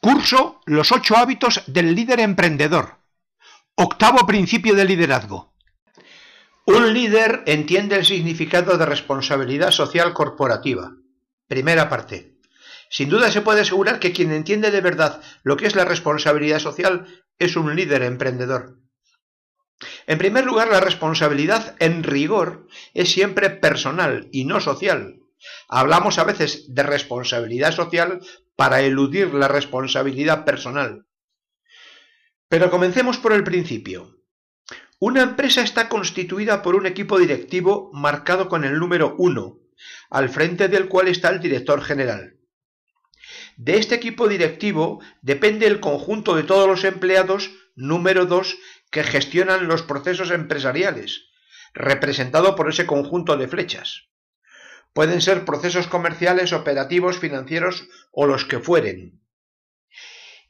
curso Los ocho hábitos del líder emprendedor. Octavo principio de liderazgo. Un líder entiende el significado de responsabilidad social corporativa. Primera parte. Sin duda se puede asegurar que quien entiende de verdad lo que es la responsabilidad social es un líder emprendedor. En primer lugar, la responsabilidad en rigor es siempre personal y no social. Hablamos a veces de responsabilidad social para eludir la responsabilidad personal. Pero comencemos por el principio. Una empresa está constituida por un equipo directivo marcado con el número 1, al frente del cual está el director general. De este equipo directivo depende el conjunto de todos los empleados número 2 que gestionan los procesos empresariales, representado por ese conjunto de flechas. Pueden ser procesos comerciales, operativos, financieros o los que fueren.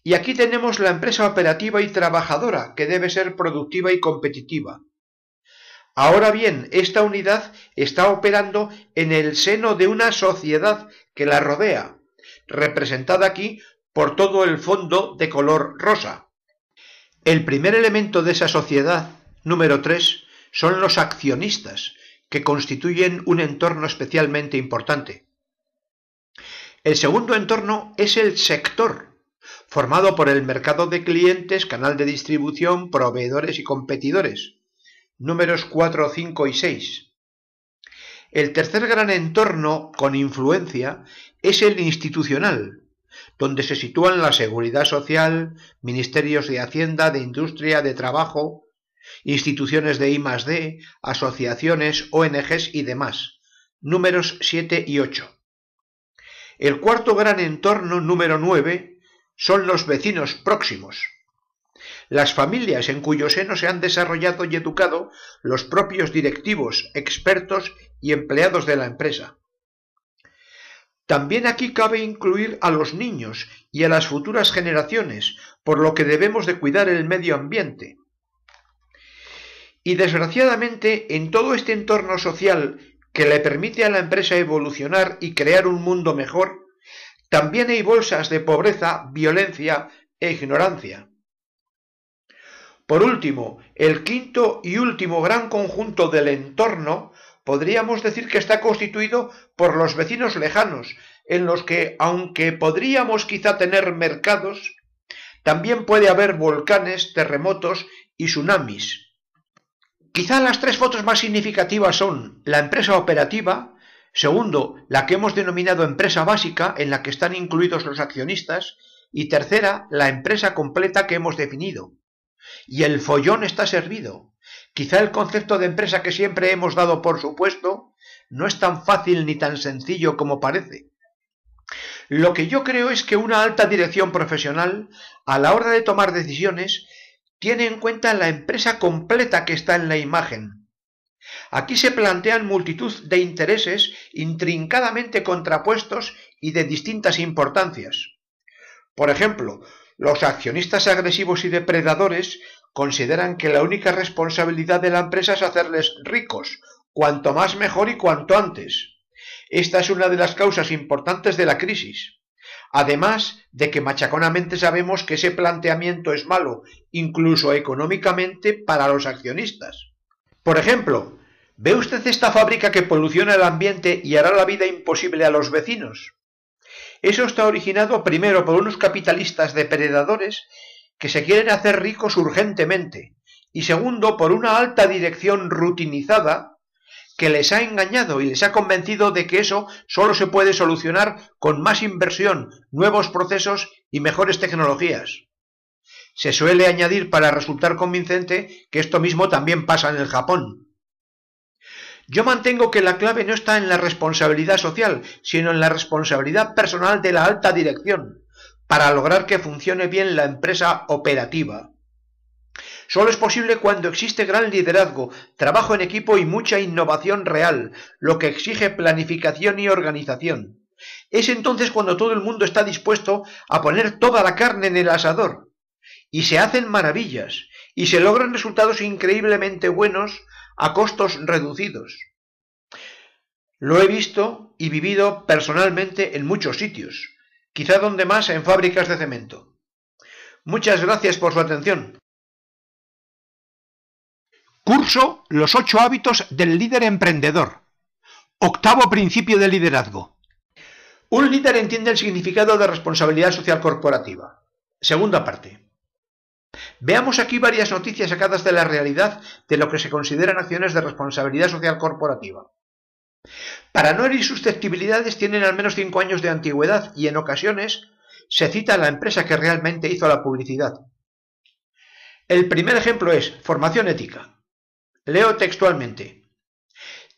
Y aquí tenemos la empresa operativa y trabajadora, que debe ser productiva y competitiva. Ahora bien, esta unidad está operando en el seno de una sociedad que la rodea, representada aquí por todo el fondo de color rosa. El primer elemento de esa sociedad, número 3, son los accionistas, que constituyen un entorno especialmente importante. El segundo entorno es el sector, formado por el mercado de clientes, canal de distribución, proveedores y competidores, números 4, 5 y 6. El tercer gran entorno con influencia es el institucional, donde se sitúan la seguridad social, ministerios de Hacienda, de Industria, de Trabajo, instituciones de I+D, asociaciones, ONGs y demás, números 7 y 8. El cuarto gran entorno, número 9, son los vecinos próximos, las familias en cuyo seno se han desarrollado y educado los propios directivos, expertos y empleados de la empresa. También aquí cabe incluir a los niños y a las futuras generaciones, por lo que debemos de cuidar el medio ambiente. Y desgraciadamente, en todo este entorno social que le permite a la empresa evolucionar y crear un mundo mejor, también hay bolsas de pobreza, violencia e ignorancia. Por último, el quinto y último gran conjunto del entorno podríamos decir que está constituido por los vecinos lejanos, en los que, aunque podríamos quizá tener mercados, también puede haber volcanes, terremotos y tsunamis. Quizá las tres fotos más significativas son la empresa operativa, segundo, la que hemos denominado empresa básica, en la que están incluidos los accionistas, y tercera, la empresa completa que hemos definido, y el follón está servido. Quizá el concepto de empresa que siempre hemos dado por supuesto no es tan fácil ni tan sencillo como parece. Lo que yo creo es que una alta dirección profesional, a la hora de tomar decisiones, tiene en cuenta la empresa completa que está en la imagen. Aquí se plantean multitud de intereses intrincadamente contrapuestos y de distintas importancias. Por ejemplo, los accionistas agresivos y depredadores consideran que la única responsabilidad de la empresa es hacerles ricos, cuanto más mejor y cuanto antes. Esta es una de las causas importantes de la crisis. Además de que machaconamente sabemos que ese planteamiento es malo, incluso económicamente, para los accionistas. Por ejemplo, ¿ve usted esta fábrica que poluciona el ambiente y hará la vida imposible a los vecinos? Eso está originado primero por unos capitalistas depredadores que se quieren hacer ricos urgentemente y segundo por una alta dirección rutinizada que les ha engañado y les ha convencido de que eso solo se puede solucionar con más inversión, nuevos procesos y mejores tecnologías. Se suele añadir para resultar convincente que esto mismo también pasa en el Japón. Yo mantengo que la clave no está en la responsabilidad social, sino en la responsabilidad personal de la alta dirección, para lograr que funcione bien la empresa operativa. Solo es posible cuando existe gran liderazgo, trabajo en equipo y mucha innovación real, lo que exige planificación y organización. Es entonces cuando todo el mundo está dispuesto a poner toda la carne en el asador. Y se hacen maravillas, y se logran resultados increíblemente buenos a costos reducidos. Lo he visto y vivido personalmente en muchos sitios, quizá donde más en fábricas de cemento. Muchas gracias por su atención. Curso Los ocho hábitos del líder emprendedor. Octavo principio de liderazgo. Un líder entiende el significado de responsabilidad social corporativa. Segunda parte. Veamos aquí varias noticias sacadas de la realidad de lo que se consideran acciones de responsabilidad social corporativa. Para no herir susceptibilidades tienen al menos cinco años de antigüedad y en ocasiones se cita a la empresa que realmente hizo la publicidad. El primer ejemplo es formación ética. Leo textualmente.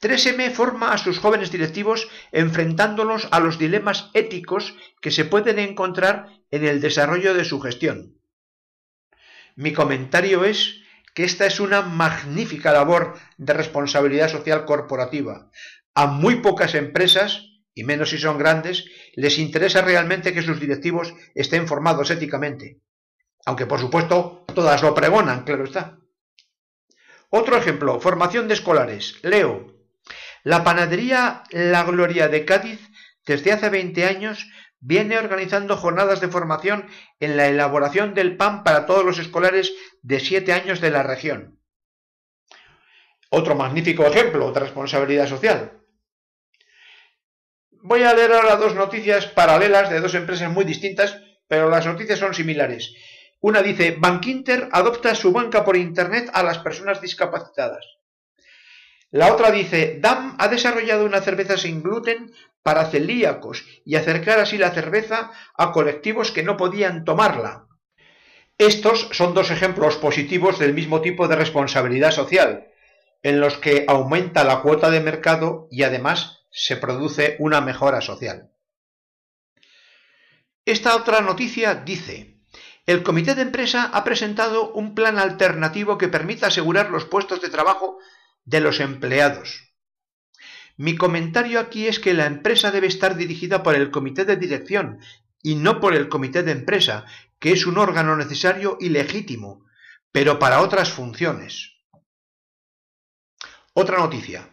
3M forma a sus jóvenes directivos enfrentándolos a los dilemas éticos que se pueden encontrar en el desarrollo de su gestión. Mi comentario es que esta es una magnífica labor de responsabilidad social corporativa. A muy pocas empresas, y menos si son grandes, les interesa realmente que sus directivos estén formados éticamente. Aunque por supuesto todas lo pregonan, claro está. Otro ejemplo, formación de escolares. Leo. La panadería La Gloria de Cádiz desde hace 20 años viene organizando jornadas de formación en la elaboración del pan para todos los escolares de 7 años de la región. Otro magnífico ejemplo de responsabilidad social. Voy a leer ahora dos noticias paralelas de dos empresas muy distintas, pero las noticias son similares. Una dice, Bankinter adopta su banca por Internet a las personas discapacitadas. La otra dice, DAM ha desarrollado una cerveza sin gluten para celíacos y acercar así la cerveza a colectivos que no podían tomarla. Estos son dos ejemplos positivos del mismo tipo de responsabilidad social, en los que aumenta la cuota de mercado y además se produce una mejora social. Esta otra noticia dice, el comité de empresa ha presentado un plan alternativo que permita asegurar los puestos de trabajo de los empleados. Mi comentario aquí es que la empresa debe estar dirigida por el comité de dirección y no por el comité de empresa, que es un órgano necesario y legítimo, pero para otras funciones. Otra noticia.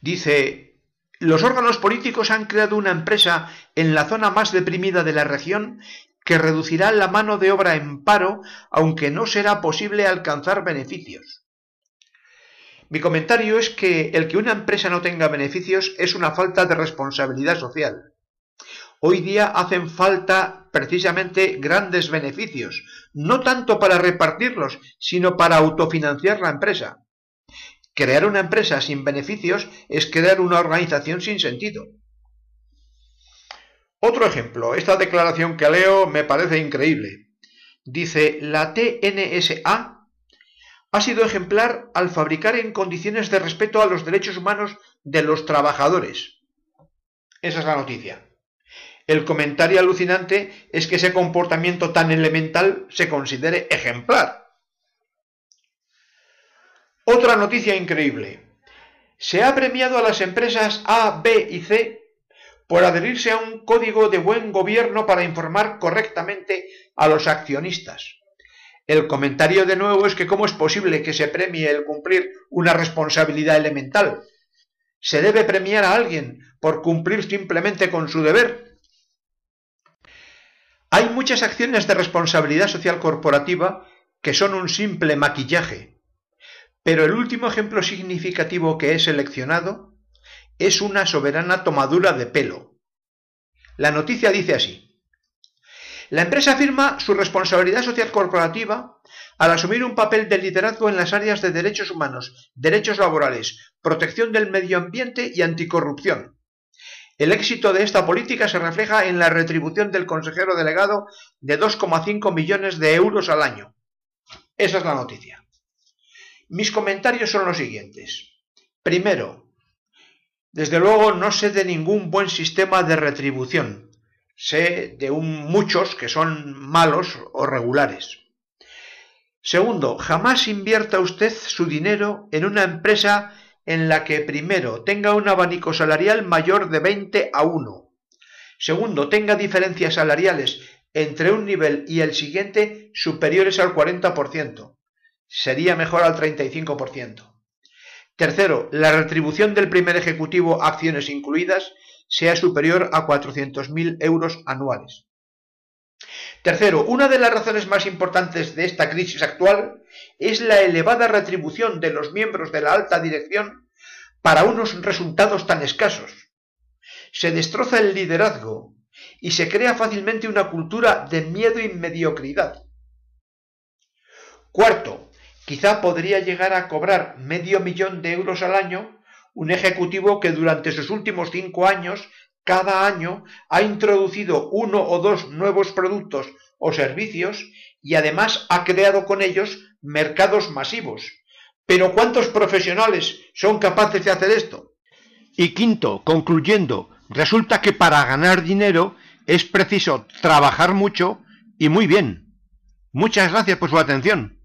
Dice, los órganos políticos han creado una empresa en la zona más deprimida de la región que reducirá la mano de obra en paro, aunque no será posible alcanzar beneficios. Mi comentario es que el que una empresa no tenga beneficios es una falta de responsabilidad social. Hoy día hacen falta precisamente grandes beneficios, no tanto para repartirlos, sino para autofinanciar la empresa. Crear una empresa sin beneficios es crear una organización sin sentido. Otro ejemplo, esta declaración que leo me parece increíble. Dice, la TNSA ha sido ejemplar al fabricar en condiciones de respeto a los derechos humanos de los trabajadores. Esa es la noticia. El comentario alucinante es que ese comportamiento tan elemental se considere ejemplar. Otra noticia increíble. Se ha premiado a las empresas A, B y C por adherirse a un código de buen gobierno para informar correctamente a los accionistas. El comentario de nuevo es que cómo es posible que se premie el cumplir una responsabilidad elemental. Se debe premiar a alguien por cumplir simplemente con su deber. Hay muchas acciones de responsabilidad social corporativa que son un simple maquillaje, pero el último ejemplo significativo que he seleccionado es una soberana tomadura de pelo. La noticia dice así. La empresa afirma su responsabilidad social corporativa al asumir un papel de liderazgo en las áreas de derechos humanos, derechos laborales, protección del medio ambiente y anticorrupción. El éxito de esta política se refleja en la retribución del consejero delegado de 2,5 millones de euros al año. Esa es la noticia. Mis comentarios son los siguientes. Primero, desde luego no sé de ningún buen sistema de retribución, sé de muchos que son malos o regulares. Segundo, jamás invierta usted su dinero en una empresa en la que primero tenga un abanico salarial mayor de 20 a 1. Segundo, tenga diferencias salariales entre un nivel y el siguiente superiores al 40%. Sería mejor al 35%. Tercero, la retribución del primer ejecutivo, acciones incluidas, sea superior a 400.000 euros anuales. Tercero, una de las razones más importantes de esta crisis actual es la elevada retribución de los miembros de la alta dirección para unos resultados tan escasos. Se destroza el liderazgo y se crea fácilmente una cultura de miedo y mediocridad. Cuarto, quizá podría llegar a cobrar medio millón de euros al año un ejecutivo que durante sus últimos cinco años cada año ha introducido uno o dos nuevos productos o servicios y además ha creado con ellos mercados masivos. Pero ¿cuántos profesionales son capaces de hacer esto? Y quinto, concluyendo, resulta que para ganar dinero es preciso trabajar mucho y muy bien. Muchas gracias por su atención.